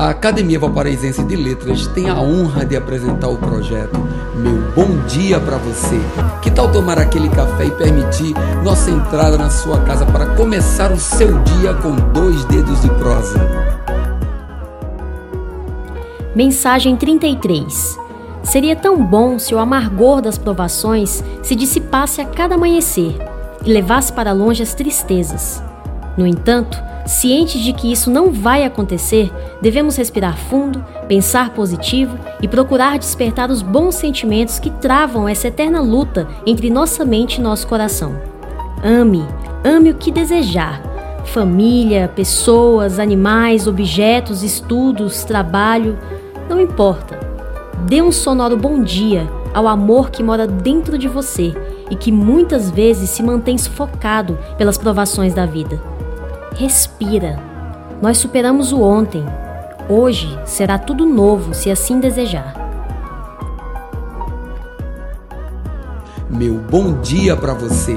A Academia Valparaísense de Letras tem a honra de apresentar o projeto Meu Bom Dia para Você. Que tal tomar aquele café e permitir nossa entrada na sua casa para começar o seu dia com dois dedos de prosa? Mensagem 33. Seria tão bom se o amargor das provações se dissipasse a cada amanhecer e levasse para longe as tristezas. No entanto, Cientes de que isso não vai acontecer, devemos respirar fundo, pensar positivo e procurar despertar os bons sentimentos que travam essa eterna luta entre nossa mente e nosso coração. Ame, ame o que desejar. Família, pessoas, animais, objetos, estudos, trabalho, não importa. Dê um sonoro bom dia ao amor que mora dentro de você e que muitas vezes se mantém sufocado pelas provações da vida. Respira. Nós superamos o ontem. Hoje será tudo novo, se assim desejar. Meu bom dia para você.